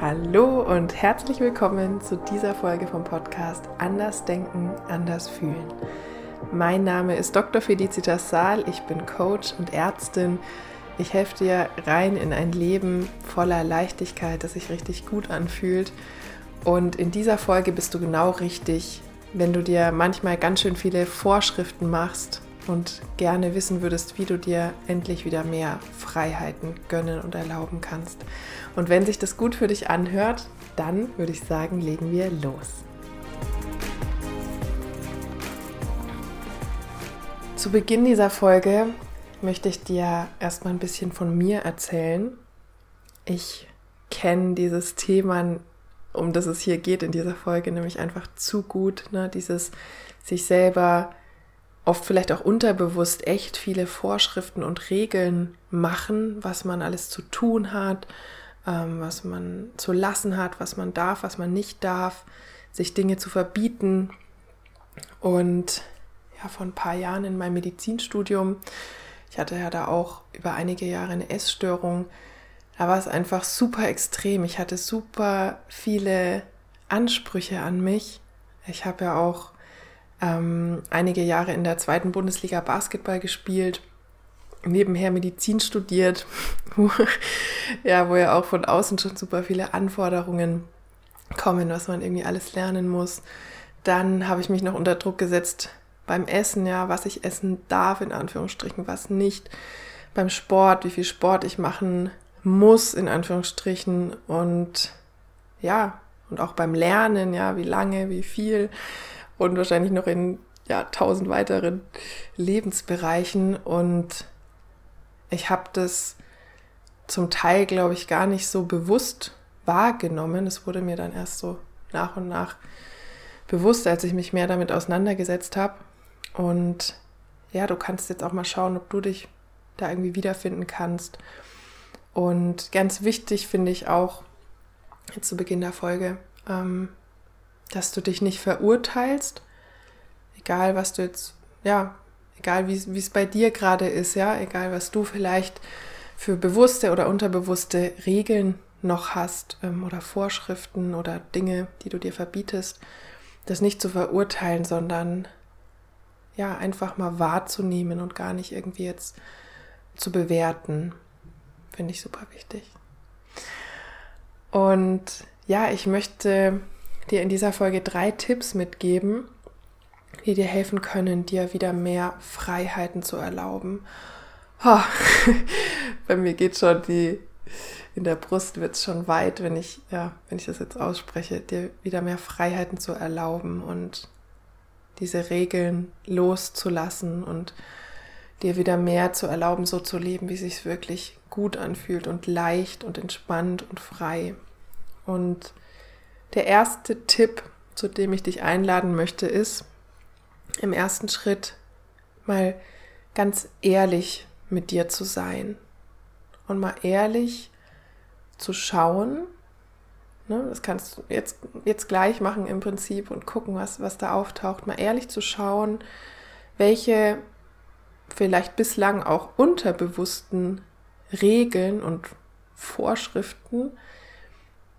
Hallo und herzlich willkommen zu dieser Folge vom Podcast Anders Denken, Anders Fühlen. Mein Name ist Dr. Felicitas Saal, ich bin Coach und Ärztin. Ich helfe dir rein in ein Leben voller Leichtigkeit, das sich richtig gut anfühlt. Und in dieser Folge bist du genau richtig, wenn du dir manchmal ganz schön viele Vorschriften machst und gerne wissen würdest, wie du dir endlich wieder mehr Freiheiten gönnen und erlauben kannst. Und wenn sich das gut für dich anhört, dann würde ich sagen, legen wir los. Zu Beginn dieser Folge möchte ich dir erstmal ein bisschen von mir erzählen. Ich kenne dieses Thema, um das es hier geht in dieser Folge, nämlich einfach zu gut. Ne? Dieses sich selber oft vielleicht auch unterbewusst echt viele Vorschriften und Regeln machen, was man alles zu tun hat, ähm, was man zu lassen hat, was man darf, was man nicht darf, sich Dinge zu verbieten. Und ja, vor ein paar Jahren in meinem Medizinstudium, ich hatte ja da auch über einige Jahre eine Essstörung, da war es einfach super extrem. Ich hatte super viele Ansprüche an mich. Ich habe ja auch ähm, einige Jahre in der zweiten Bundesliga Basketball gespielt, nebenher Medizin studiert, wo, ja, wo ja auch von außen schon super viele Anforderungen kommen, was man irgendwie alles lernen muss. Dann habe ich mich noch unter Druck gesetzt beim Essen, ja, was ich essen darf, in Anführungsstrichen, was nicht. Beim Sport, wie viel Sport ich machen muss, in Anführungsstrichen. Und ja, und auch beim Lernen, ja, wie lange, wie viel und wahrscheinlich noch in ja, tausend weiteren Lebensbereichen. Und ich habe das zum Teil, glaube ich, gar nicht so bewusst wahrgenommen. Es wurde mir dann erst so nach und nach bewusst, als ich mich mehr damit auseinandergesetzt habe. Und ja, du kannst jetzt auch mal schauen, ob du dich da irgendwie wiederfinden kannst. Und ganz wichtig finde ich auch, jetzt zu Beginn der Folge, ähm, dass du dich nicht verurteilst, egal was du jetzt, ja, egal wie es bei dir gerade ist, ja, egal was du vielleicht für bewusste oder unterbewusste Regeln noch hast ähm, oder Vorschriften oder Dinge, die du dir verbietest, das nicht zu verurteilen, sondern ja, einfach mal wahrzunehmen und gar nicht irgendwie jetzt zu bewerten, finde ich super wichtig. Und ja, ich möchte dir in dieser Folge drei Tipps mitgeben, die dir helfen können, dir wieder mehr Freiheiten zu erlauben. Oh, bei mir geht schon die, in der Brust wird es schon weit, wenn ich, ja, wenn ich das jetzt ausspreche, dir wieder mehr Freiheiten zu erlauben und diese Regeln loszulassen und dir wieder mehr zu erlauben, so zu leben, wie es sich wirklich gut anfühlt und leicht und entspannt und frei. Und der erste Tipp, zu dem ich dich einladen möchte, ist, im ersten Schritt mal ganz ehrlich mit dir zu sein und mal ehrlich zu schauen. Ne, das kannst du jetzt, jetzt gleich machen im Prinzip und gucken, was, was da auftaucht. Mal ehrlich zu schauen, welche vielleicht bislang auch unterbewussten Regeln und Vorschriften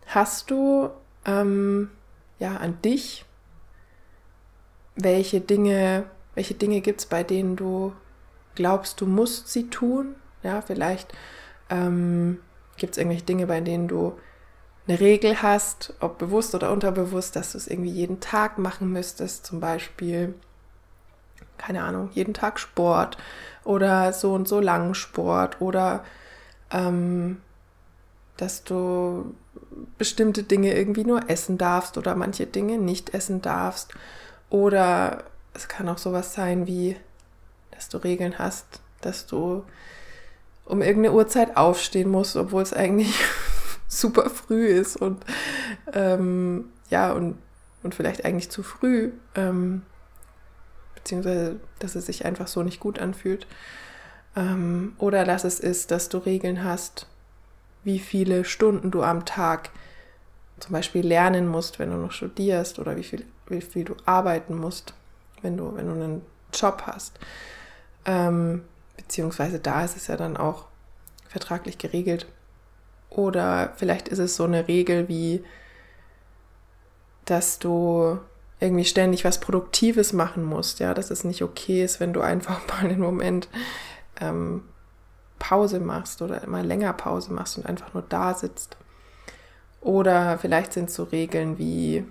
hast du ähm, ja, an dich. Welche Dinge, welche Dinge gibt es, bei denen du glaubst, du musst sie tun? Ja, vielleicht ähm, gibt es irgendwelche Dinge, bei denen du eine Regel hast, ob bewusst oder unterbewusst, dass du es irgendwie jeden Tag machen müsstest, zum Beispiel, keine Ahnung, jeden Tag Sport oder so und so lang Sport oder ähm, dass du bestimmte Dinge irgendwie nur essen darfst oder manche Dinge nicht essen darfst. Oder es kann auch sowas sein wie, dass du Regeln hast, dass du um irgendeine Uhrzeit aufstehen musst, obwohl es eigentlich super früh ist und ähm, ja, und, und vielleicht eigentlich zu früh, ähm, beziehungsweise dass es sich einfach so nicht gut anfühlt. Ähm, oder dass es ist, dass du Regeln hast, wie viele Stunden du am Tag zum Beispiel lernen musst, wenn du noch studierst oder wie viel, wie viel du arbeiten musst, wenn du, wenn du einen Job hast. Ähm, beziehungsweise da ist es ja dann auch vertraglich geregelt, Oder vielleicht ist es so eine Regel wie, dass du irgendwie ständig was Produktives machen musst, ja, dass es nicht okay ist, wenn du einfach mal einen Moment ähm, Pause machst oder mal länger Pause machst und einfach nur da sitzt. Oder vielleicht sind so Regeln wie,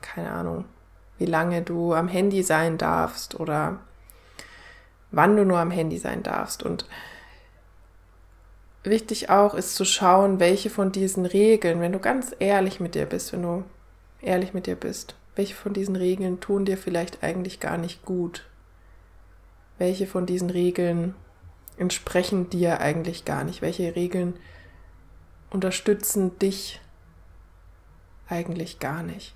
keine Ahnung, wie lange du am Handy sein darfst oder wann du nur am Handy sein darfst. Und wichtig auch ist zu schauen, welche von diesen Regeln, wenn du ganz ehrlich mit dir bist, wenn du ehrlich mit dir bist, welche von diesen Regeln tun dir vielleicht eigentlich gar nicht gut? Welche von diesen Regeln entsprechen dir eigentlich gar nicht? Welche Regeln unterstützen dich eigentlich gar nicht?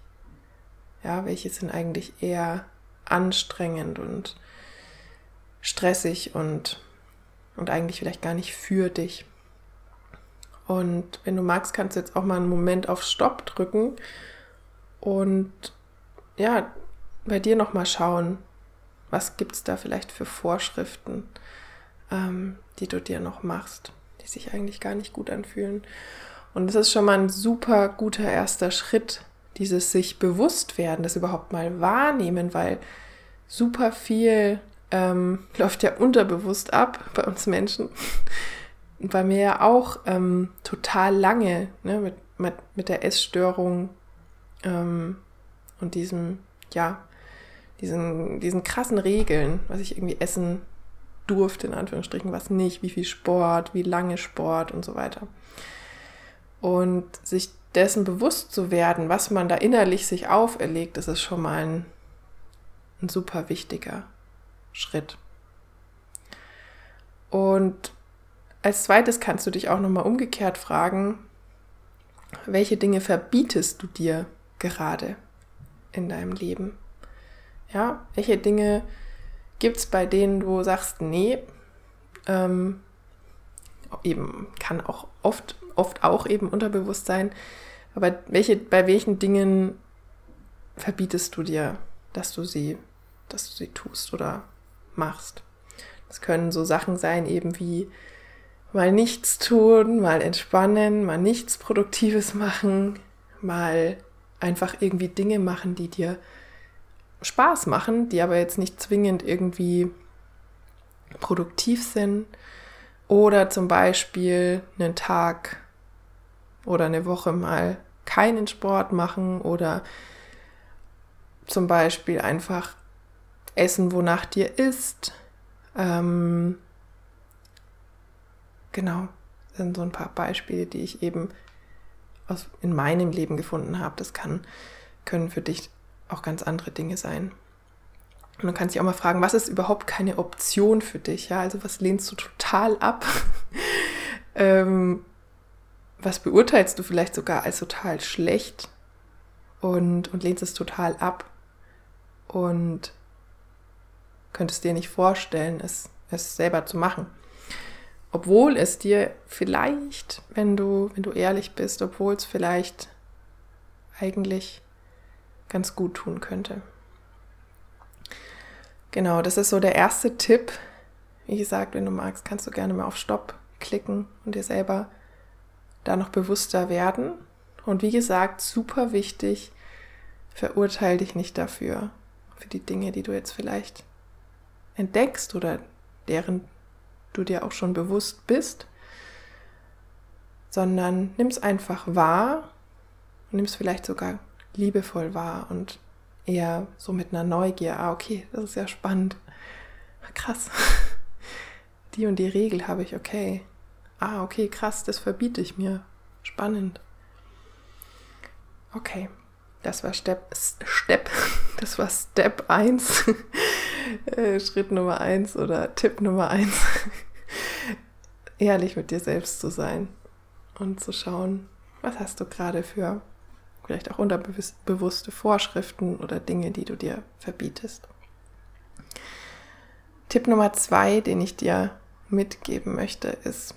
Ja, welche sind eigentlich eher anstrengend und stressig und, und eigentlich vielleicht gar nicht für dich? Und wenn du magst, kannst du jetzt auch mal einen Moment auf Stopp drücken und ja, bei dir nochmal schauen, was gibt es da vielleicht für Vorschriften, ähm, die du dir noch machst, die sich eigentlich gar nicht gut anfühlen. Und das ist schon mal ein super guter erster Schritt, dieses sich bewusst werden, das überhaupt mal wahrnehmen, weil super viel ähm, läuft ja unterbewusst ab bei uns Menschen. Bei mir ja auch ähm, total lange ne, mit, mit, mit der Essstörung ähm, und diesem, ja, diesen, diesen krassen Regeln, was ich irgendwie essen durfte, in Anführungsstrichen, was nicht, wie viel Sport, wie lange Sport und so weiter. Und sich dessen bewusst zu werden, was man da innerlich sich auferlegt, das ist schon mal ein, ein super wichtiger Schritt. Und als zweites kannst du dich auch nochmal umgekehrt fragen, welche Dinge verbietest du dir gerade in deinem Leben? Ja, welche Dinge gibt es, bei denen du sagst, nee, ähm, eben kann auch oft, oft auch eben unterbewusst sein, aber welche, bei welchen Dingen verbietest du dir, dass du sie, dass du sie tust oder machst? Das können so Sachen sein, eben wie mal nichts tun, mal entspannen, mal nichts Produktives machen, mal einfach irgendwie Dinge machen, die dir Spaß machen, die aber jetzt nicht zwingend irgendwie produktiv sind. Oder zum Beispiel einen Tag oder eine Woche mal keinen Sport machen oder zum Beispiel einfach essen, wonach dir ist. Ähm, genau, das sind so ein paar Beispiele, die ich eben aus, in meinem Leben gefunden habe. Das kann, können für dich auch ganz andere Dinge sein. Und du kannst dich auch mal fragen, was ist überhaupt keine Option für dich? Ja, also was lehnst du total ab? ähm, was beurteilst du vielleicht sogar als total schlecht und, und lehnst es total ab und könntest dir nicht vorstellen, es, es selber zu machen obwohl es dir vielleicht, wenn du, wenn du ehrlich bist, obwohl es vielleicht eigentlich ganz gut tun könnte. Genau, das ist so der erste Tipp. Wie gesagt, wenn du magst, kannst du gerne mal auf Stopp klicken und dir selber da noch bewusster werden. Und wie gesagt, super wichtig, verurteile dich nicht dafür, für die Dinge, die du jetzt vielleicht entdeckst oder deren du dir auch schon bewusst bist, sondern nimm es einfach wahr und nimm es vielleicht sogar liebevoll wahr und eher so mit einer Neugier. Ah, okay, das ist ja spannend. Ah, krass. Die und die Regel habe ich, okay. Ah, okay, krass, das verbiete ich mir. Spannend. Okay, das war Step, Step, das war Step 1, äh, Schritt Nummer 1 oder Tipp Nummer 1 ehrlich mit dir selbst zu sein und zu schauen, was hast du gerade für vielleicht auch unterbewusste Vorschriften oder Dinge, die du dir verbietest. Tipp Nummer zwei, den ich dir mitgeben möchte, ist,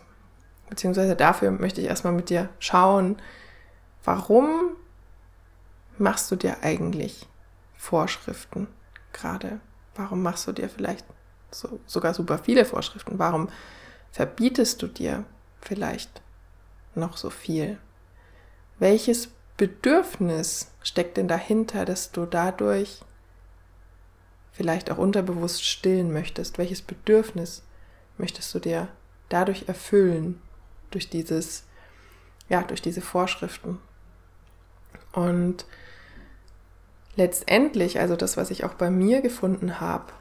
beziehungsweise dafür möchte ich erstmal mit dir schauen, warum machst du dir eigentlich Vorschriften gerade? Warum machst du dir vielleicht so, sogar super viele Vorschriften? Warum verbietest du dir vielleicht noch so viel? Welches Bedürfnis steckt denn dahinter, dass du dadurch vielleicht auch unterbewusst stillen möchtest? Welches Bedürfnis möchtest du dir dadurch erfüllen? Durch dieses, ja, durch diese Vorschriften. Und letztendlich, also das, was ich auch bei mir gefunden habe,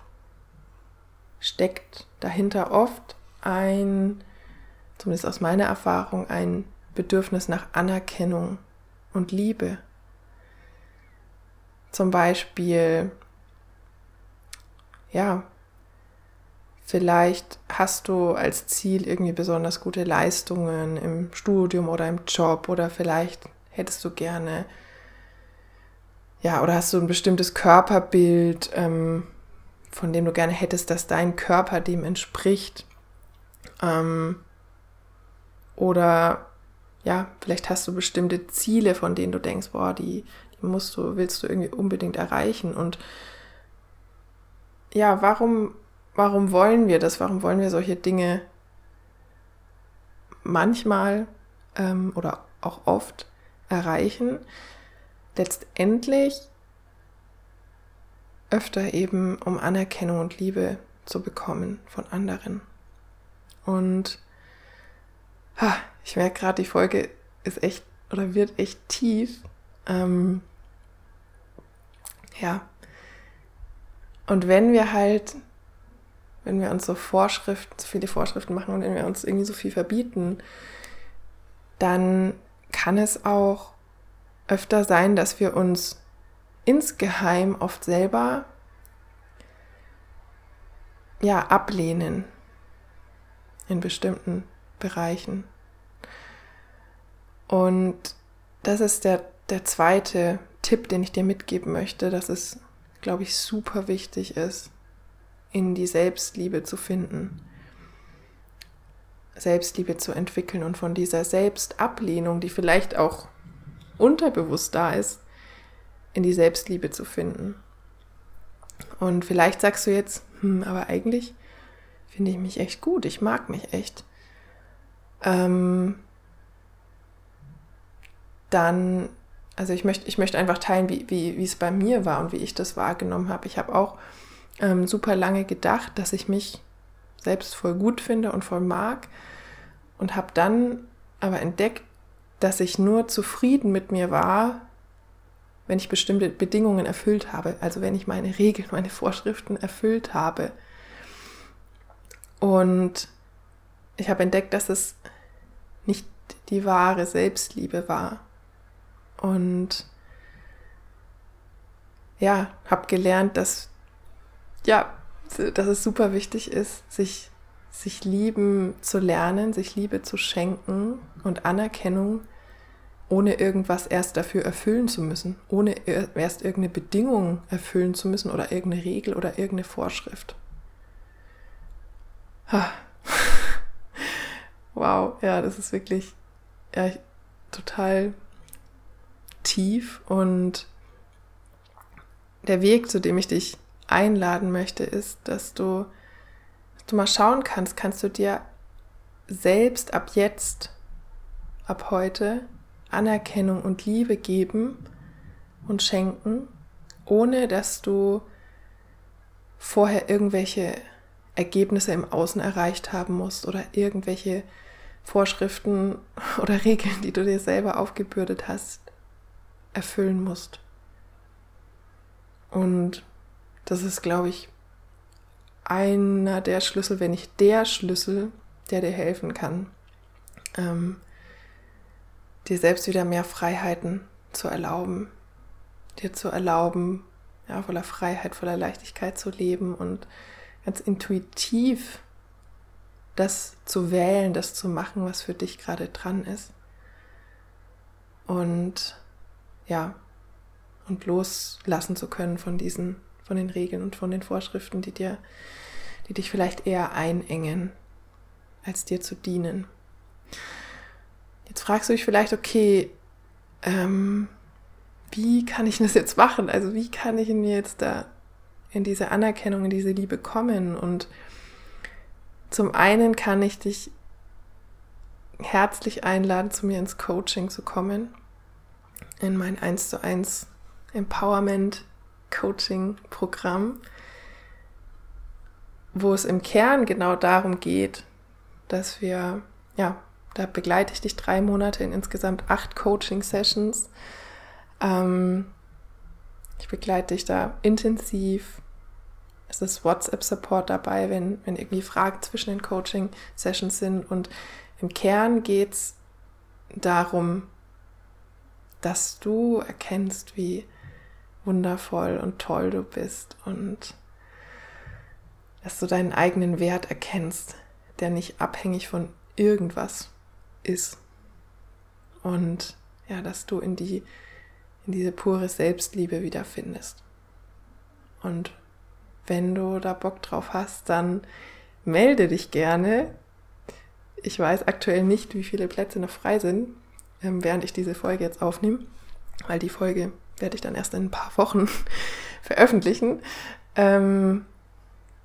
steckt dahinter oft ein, zumindest aus meiner Erfahrung, ein Bedürfnis nach Anerkennung und Liebe. Zum Beispiel, ja, vielleicht hast du als Ziel irgendwie besonders gute Leistungen im Studium oder im Job oder vielleicht hättest du gerne, ja, oder hast du ein bestimmtes Körperbild, ähm, von dem du gerne hättest, dass dein Körper dem entspricht. Ähm, oder ja, vielleicht hast du bestimmte Ziele, von denen du denkst, boah, die, die musst du, willst du irgendwie unbedingt erreichen. Und ja, warum, warum wollen wir das? Warum wollen wir solche Dinge manchmal ähm, oder auch oft erreichen? Letztendlich öfter eben, um Anerkennung und Liebe zu bekommen von anderen. Und ha, ich merke gerade, die Folge ist echt oder wird echt tief. Ähm, ja. Und wenn wir halt, wenn wir uns so Vorschriften, so viele Vorschriften machen und wenn wir uns irgendwie so viel verbieten, dann kann es auch öfter sein, dass wir uns insgeheim oft selber ja ablehnen in bestimmten Bereichen. Und das ist der, der zweite Tipp, den ich dir mitgeben möchte, dass es, glaube ich, super wichtig ist, in die Selbstliebe zu finden. Selbstliebe zu entwickeln und von dieser Selbstablehnung, die vielleicht auch unterbewusst da ist, in die Selbstliebe zu finden. Und vielleicht sagst du jetzt, hm, aber eigentlich finde ich mich echt gut, ich mag mich echt. Ähm, dann, also ich möchte, ich möchte einfach teilen, wie, wie, es bei mir war und wie ich das wahrgenommen habe. Ich habe auch ähm, super lange gedacht, dass ich mich selbst voll gut finde und voll mag und habe dann aber entdeckt, dass ich nur zufrieden mit mir war, wenn ich bestimmte Bedingungen erfüllt habe, also wenn ich meine Regeln, meine Vorschriften erfüllt habe. Und ich habe entdeckt, dass es nicht die wahre Selbstliebe war. Und ja, habe gelernt, dass ja, dass es super wichtig ist, sich sich lieben zu lernen, sich Liebe zu schenken und Anerkennung ohne irgendwas erst dafür erfüllen zu müssen, ohne erst irgendeine Bedingung erfüllen zu müssen oder irgendeine Regel oder irgendeine Vorschrift. wow, ja, das ist wirklich ja, total tief und der Weg, zu dem ich dich einladen möchte, ist, dass du, dass du mal schauen kannst, kannst du dir selbst ab jetzt, ab heute Anerkennung und Liebe geben und schenken, ohne dass du vorher irgendwelche Ergebnisse im Außen erreicht haben musst oder irgendwelche Vorschriften oder Regeln, die du dir selber aufgebürdet hast, erfüllen musst. Und das ist, glaube ich, einer der Schlüssel, wenn nicht der Schlüssel, der dir helfen kann, ähm, dir selbst wieder mehr Freiheiten zu erlauben, dir zu erlauben, ja, voller Freiheit, voller Leichtigkeit zu leben und ganz intuitiv das zu wählen, das zu machen, was für dich gerade dran ist. Und ja, und loslassen zu können von diesen, von den Regeln und von den Vorschriften, die dir, die dich vielleicht eher einengen, als dir zu dienen. Jetzt fragst du dich vielleicht, okay, ähm, wie kann ich das jetzt machen? Also wie kann ich mir jetzt da in diese Anerkennung, in diese Liebe kommen? Und zum einen kann ich dich herzlich einladen, zu mir ins Coaching zu kommen, in mein 1 zu 1 Empowerment Coaching Programm, wo es im Kern genau darum geht, dass wir, ja, da begleite ich dich drei Monate in insgesamt acht Coaching Sessions. Ähm, ich begleite dich da intensiv. Es ist WhatsApp-Support dabei, wenn, wenn irgendwie Fragen zwischen den Coaching-Sessions sind. Und im Kern geht es darum, dass du erkennst, wie wundervoll und toll du bist und dass du deinen eigenen Wert erkennst, der nicht abhängig von irgendwas ist. Und ja, dass du in die in diese pure Selbstliebe wiederfindest. Und wenn du da Bock drauf hast, dann melde dich gerne. Ich weiß aktuell nicht, wie viele Plätze noch frei sind, während ich diese Folge jetzt aufnehme, weil die Folge werde ich dann erst in ein paar Wochen veröffentlichen. Ähm,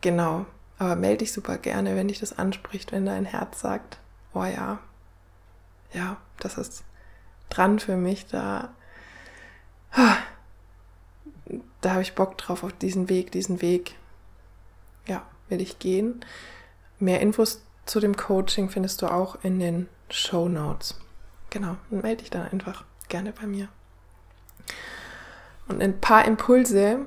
genau, aber melde dich super gerne, wenn dich das anspricht, wenn dein Herz sagt, oh ja, ja, das ist dran für mich, da da habe ich Bock drauf auf diesen Weg, diesen Weg, ja, will ich gehen. Mehr Infos zu dem Coaching findest du auch in den Show Notes. Genau, melde dich dann einfach gerne bei mir. Und ein paar Impulse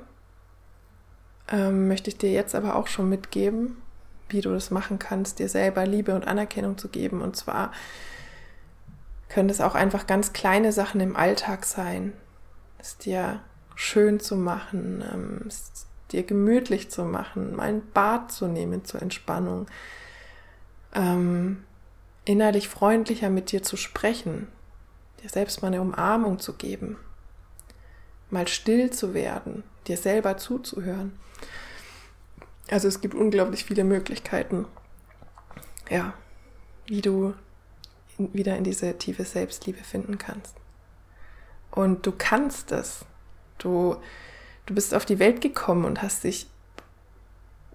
ähm, möchte ich dir jetzt aber auch schon mitgeben, wie du das machen kannst, dir selber Liebe und Anerkennung zu geben. Und zwar können es auch einfach ganz kleine Sachen im Alltag sein, es dir schön zu machen, ähm, es dir gemütlich zu machen, mal ein Bad zu nehmen zur Entspannung, ähm, innerlich freundlicher mit dir zu sprechen, dir selbst mal eine Umarmung zu geben, mal still zu werden, dir selber zuzuhören. Also es gibt unglaublich viele Möglichkeiten, ja, wie du wieder in diese tiefe Selbstliebe finden kannst. Und du kannst es. Du, du bist auf die Welt gekommen und hast dich,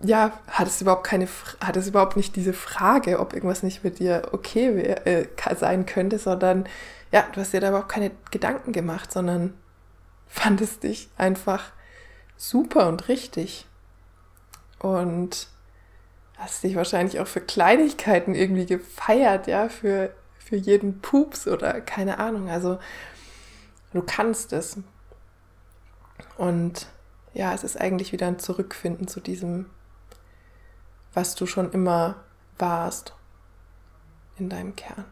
ja, hattest überhaupt keine, hattest überhaupt nicht diese Frage, ob irgendwas nicht mit dir okay wär, äh, sein könnte, sondern ja, du hast dir da überhaupt keine Gedanken gemacht, sondern fandest dich einfach super und richtig. Und hast dich wahrscheinlich auch für Kleinigkeiten irgendwie gefeiert, ja, für, für jeden Pups oder keine Ahnung. Also Du kannst es. Und ja, es ist eigentlich wieder ein Zurückfinden zu diesem, was du schon immer warst in deinem Kern.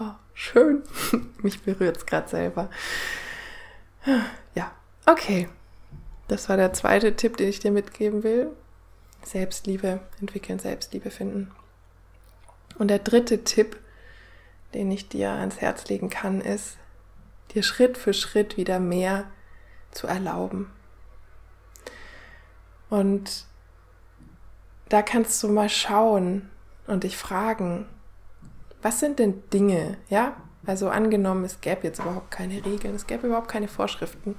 Oh, schön. Mich berührt es gerade selber. Ja, okay. Das war der zweite Tipp, den ich dir mitgeben will. Selbstliebe entwickeln, Selbstliebe finden. Und der dritte Tipp, den ich dir ans Herz legen kann, ist, dir Schritt für Schritt wieder mehr zu erlauben. Und da kannst du mal schauen und dich fragen, was sind denn Dinge, ja? Also angenommen, es gäbe jetzt überhaupt keine Regeln, es gäbe überhaupt keine Vorschriften.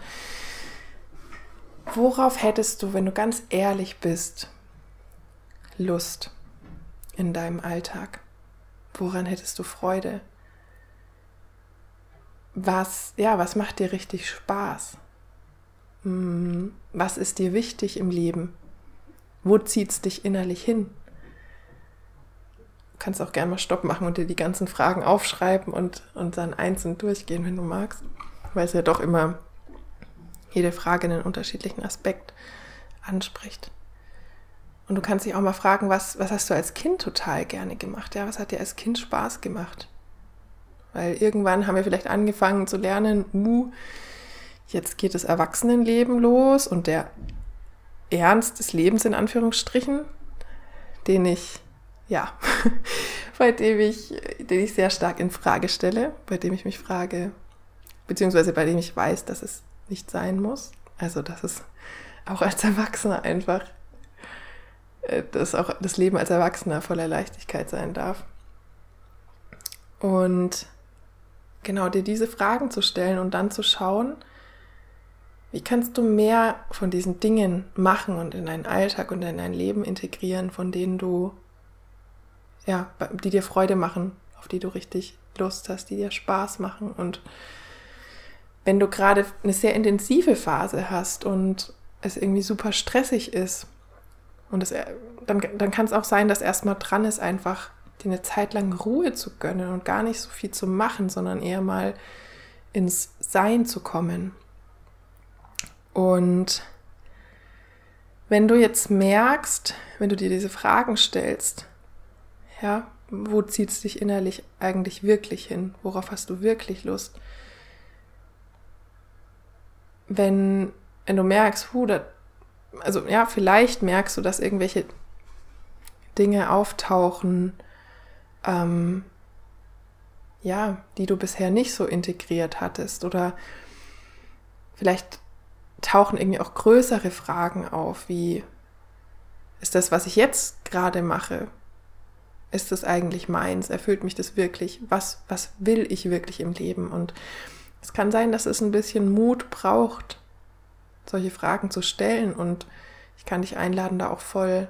Worauf hättest du, wenn du ganz ehrlich bist, Lust in deinem Alltag? Woran hättest du Freude? was, ja, was macht dir richtig Spaß? Hm, was ist dir wichtig im Leben? Wo zieht es dich innerlich hin? Du kannst auch gerne mal Stopp machen und dir die ganzen Fragen aufschreiben und, und dann einzeln durchgehen, wenn du magst. Weil es ja doch immer jede Frage einen unterschiedlichen Aspekt anspricht. Und du kannst dich auch mal fragen, was, was hast du als Kind total gerne gemacht? Ja, was hat dir als Kind Spaß gemacht? Weil irgendwann haben wir vielleicht angefangen zu lernen, uh, jetzt geht das Erwachsenenleben los und der Ernst des Lebens in Anführungsstrichen, den ich, ja, bei dem ich, den ich sehr stark in Frage stelle, bei dem ich mich frage, beziehungsweise bei dem ich weiß, dass es nicht sein muss. Also, dass es auch als Erwachsener einfach, äh, dass auch das Leben als Erwachsener voller Leichtigkeit sein darf. Und genau dir diese Fragen zu stellen und dann zu schauen, wie kannst du mehr von diesen Dingen machen und in deinen Alltag und in dein Leben integrieren, von denen du, ja, die dir Freude machen, auf die du richtig Lust hast, die dir Spaß machen. Und wenn du gerade eine sehr intensive Phase hast und es irgendwie super stressig ist, und es, dann, dann kann es auch sein, dass erstmal dran ist, einfach dir eine Zeit lang Ruhe zu gönnen und gar nicht so viel zu machen, sondern eher mal ins Sein zu kommen. Und wenn du jetzt merkst, wenn du dir diese Fragen stellst, ja, wo zieht es dich innerlich eigentlich wirklich hin? Worauf hast du wirklich Lust? Wenn, wenn du merkst, hu, da, also ja, vielleicht merkst du, dass irgendwelche Dinge auftauchen, ähm, ja, die du bisher nicht so integriert hattest oder vielleicht tauchen irgendwie auch größere Fragen auf, wie ist das, was ich jetzt gerade mache, ist das eigentlich meins? Erfüllt mich das wirklich? Was, was will ich wirklich im Leben? Und es kann sein, dass es ein bisschen Mut braucht, solche Fragen zu stellen. Und ich kann dich einladen, da auch voll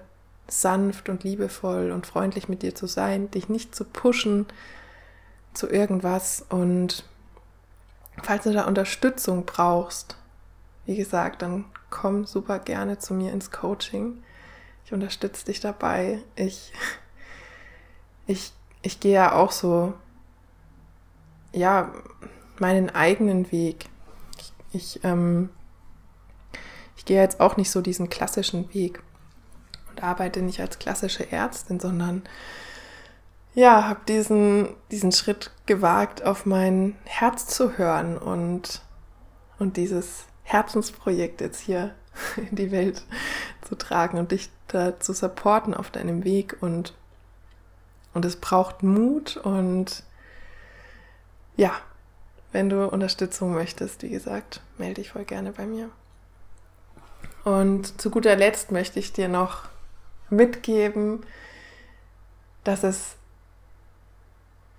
sanft und liebevoll und freundlich mit dir zu sein, dich nicht zu pushen zu irgendwas. Und falls du da Unterstützung brauchst, wie gesagt, dann komm super gerne zu mir ins Coaching. Ich unterstütze dich dabei. Ich, ich, ich gehe ja auch so, ja, meinen eigenen Weg. Ich, ich, ähm, ich gehe jetzt auch nicht so diesen klassischen Weg und arbeite nicht als klassische Ärztin, sondern ja, habe diesen, diesen Schritt gewagt, auf mein Herz zu hören und, und dieses Herzensprojekt jetzt hier in die Welt zu tragen und dich da zu supporten auf deinem Weg und und es braucht Mut und ja, wenn du Unterstützung möchtest, wie gesagt, melde dich voll gerne bei mir. Und zu guter Letzt möchte ich dir noch mitgeben, dass es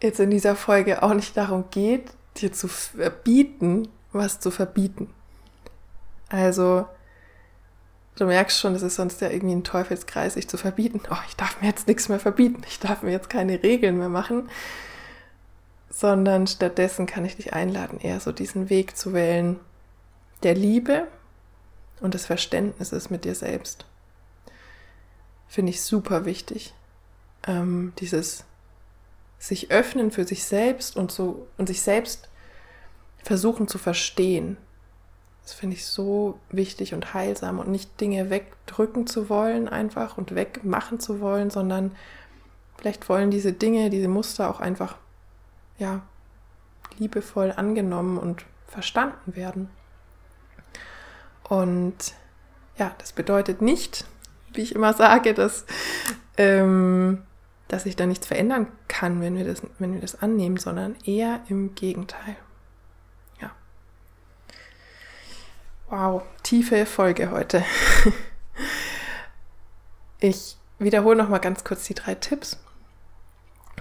jetzt in dieser Folge auch nicht darum geht, dir zu verbieten, was zu verbieten. Also, du merkst schon, es ist sonst ja irgendwie ein Teufelskreis, sich zu verbieten. Oh, ich darf mir jetzt nichts mehr verbieten, ich darf mir jetzt keine Regeln mehr machen. Sondern stattdessen kann ich dich einladen, eher so diesen Weg zu wählen der Liebe und des Verständnisses mit dir selbst. Finde ich super wichtig. Ähm, dieses sich öffnen für sich selbst und so und sich selbst versuchen zu verstehen. Das finde ich so wichtig und heilsam und nicht Dinge wegdrücken zu wollen einfach und wegmachen zu wollen, sondern vielleicht wollen diese Dinge, diese Muster auch einfach, ja, liebevoll angenommen und verstanden werden. Und ja, das bedeutet nicht, wie ich immer sage, dass, ähm, dass sich da nichts verändern kann, wenn wir, das, wenn wir das annehmen, sondern eher im Gegenteil. Wow, tiefe Folge heute. Ich wiederhole noch mal ganz kurz die drei Tipps.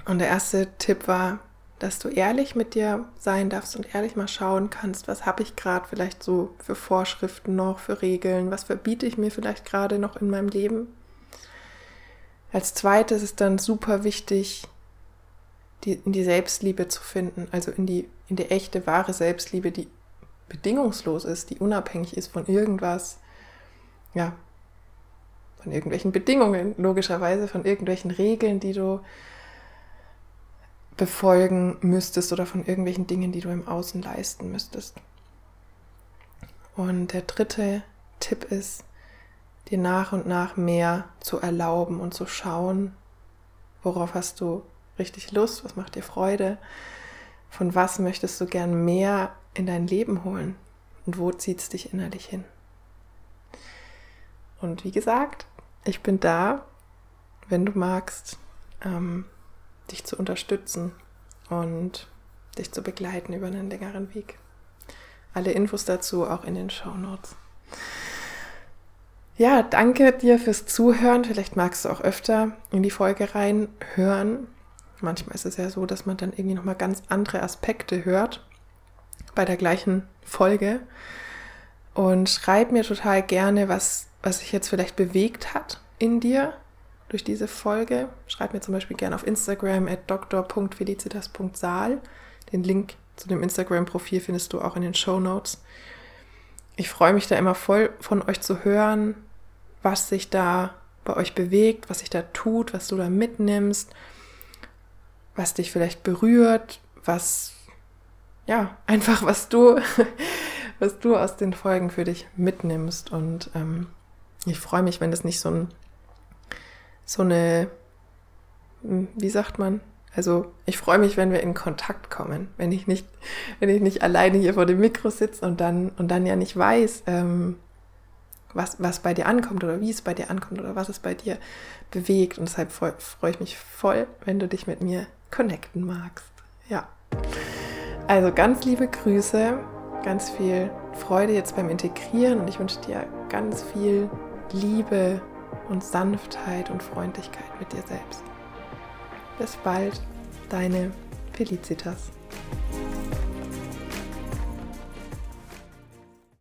Und der erste Tipp war, dass du ehrlich mit dir sein darfst und ehrlich mal schauen kannst, was habe ich gerade vielleicht so für Vorschriften noch, für Regeln, was verbiete ich mir vielleicht gerade noch in meinem Leben. Als zweites ist dann super wichtig, die, in die Selbstliebe zu finden, also in die, in die echte, wahre Selbstliebe, die bedingungslos ist, die unabhängig ist von irgendwas, ja, von irgendwelchen Bedingungen, logischerweise, von irgendwelchen Regeln, die du befolgen müsstest oder von irgendwelchen Dingen, die du im Außen leisten müsstest. Und der dritte Tipp ist, dir nach und nach mehr zu erlauben und zu schauen, worauf hast du richtig Lust, was macht dir Freude, von was möchtest du gern mehr in dein Leben holen und wo zieht es dich innerlich hin. Und wie gesagt, ich bin da, wenn du magst, ähm, dich zu unterstützen und dich zu begleiten über einen längeren Weg. Alle Infos dazu auch in den Show Notes. Ja, danke dir fürs Zuhören. Vielleicht magst du auch öfter in die Folge reinhören. Manchmal ist es ja so, dass man dann irgendwie nochmal ganz andere Aspekte hört bei der gleichen Folge. Und schreib mir total gerne, was, was sich jetzt vielleicht bewegt hat in dir durch diese Folge. Schreib mir zum Beispiel gerne auf Instagram at dr.felicitas.saal. Den Link zu dem Instagram-Profil findest du auch in den Show Notes. Ich freue mich da immer voll von euch zu hören, was sich da bei euch bewegt, was sich da tut, was du da mitnimmst, was dich vielleicht berührt, was, ja, einfach was du, was du aus den Folgen für dich mitnimmst. Und ähm, ich freue mich, wenn das nicht so ein, so eine, hm, wie sagt man? Also ich freue mich, wenn wir in Kontakt kommen, wenn ich nicht, wenn ich nicht alleine hier vor dem Mikro sitze und dann und dann ja nicht weiß, ähm, was, was bei dir ankommt oder wie es bei dir ankommt oder was es bei dir bewegt. Und deshalb freue freu ich mich voll, wenn du dich mit mir connecten magst. Ja. Also ganz liebe Grüße, ganz viel Freude jetzt beim Integrieren und ich wünsche dir ganz viel Liebe und Sanftheit und Freundlichkeit mit dir selbst. Bis bald, deine Felicitas.